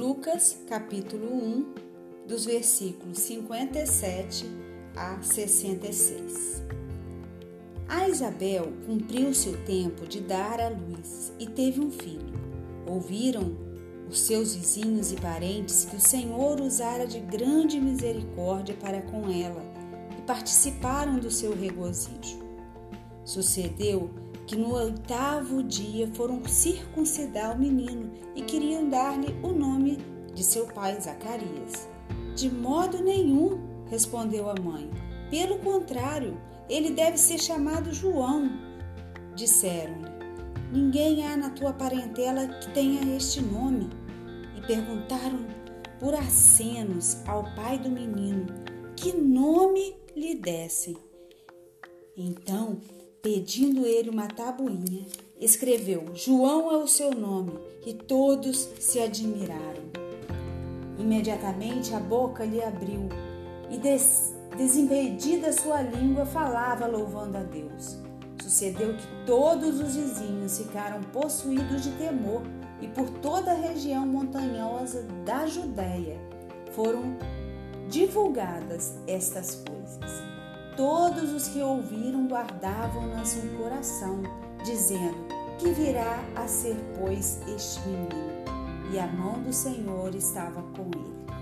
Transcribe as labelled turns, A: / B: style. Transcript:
A: Lucas, capítulo 1, dos versículos 57 a 66. A Isabel cumpriu seu tempo de dar à luz e teve um filho. Ouviram os seus vizinhos e parentes que o Senhor usara de grande misericórdia para com ela e participaram do seu regozijo. Sucedeu que no oitavo dia foram circuncidar o menino e queriam dar-lhe o nome de seu pai Zacarias. De modo nenhum, respondeu a mãe. Pelo contrário, ele deve ser chamado João. Disseram-lhe: Ninguém há na tua parentela que tenha este nome. E perguntaram por acenos ao pai do menino que nome lhe dessem. Então Pedindo ele uma tabuinha, escreveu: João é o seu nome, e todos se admiraram. Imediatamente a boca lhe abriu e, des desimpedida sua língua, falava louvando a Deus. Sucedeu que todos os vizinhos ficaram possuídos de temor e por toda a região montanhosa da Judéia foram divulgadas estas coisas. Todos os que ouviram guardavam-nas no coração, dizendo: Que virá a ser, pois, este menino? E a mão do Senhor estava com ele.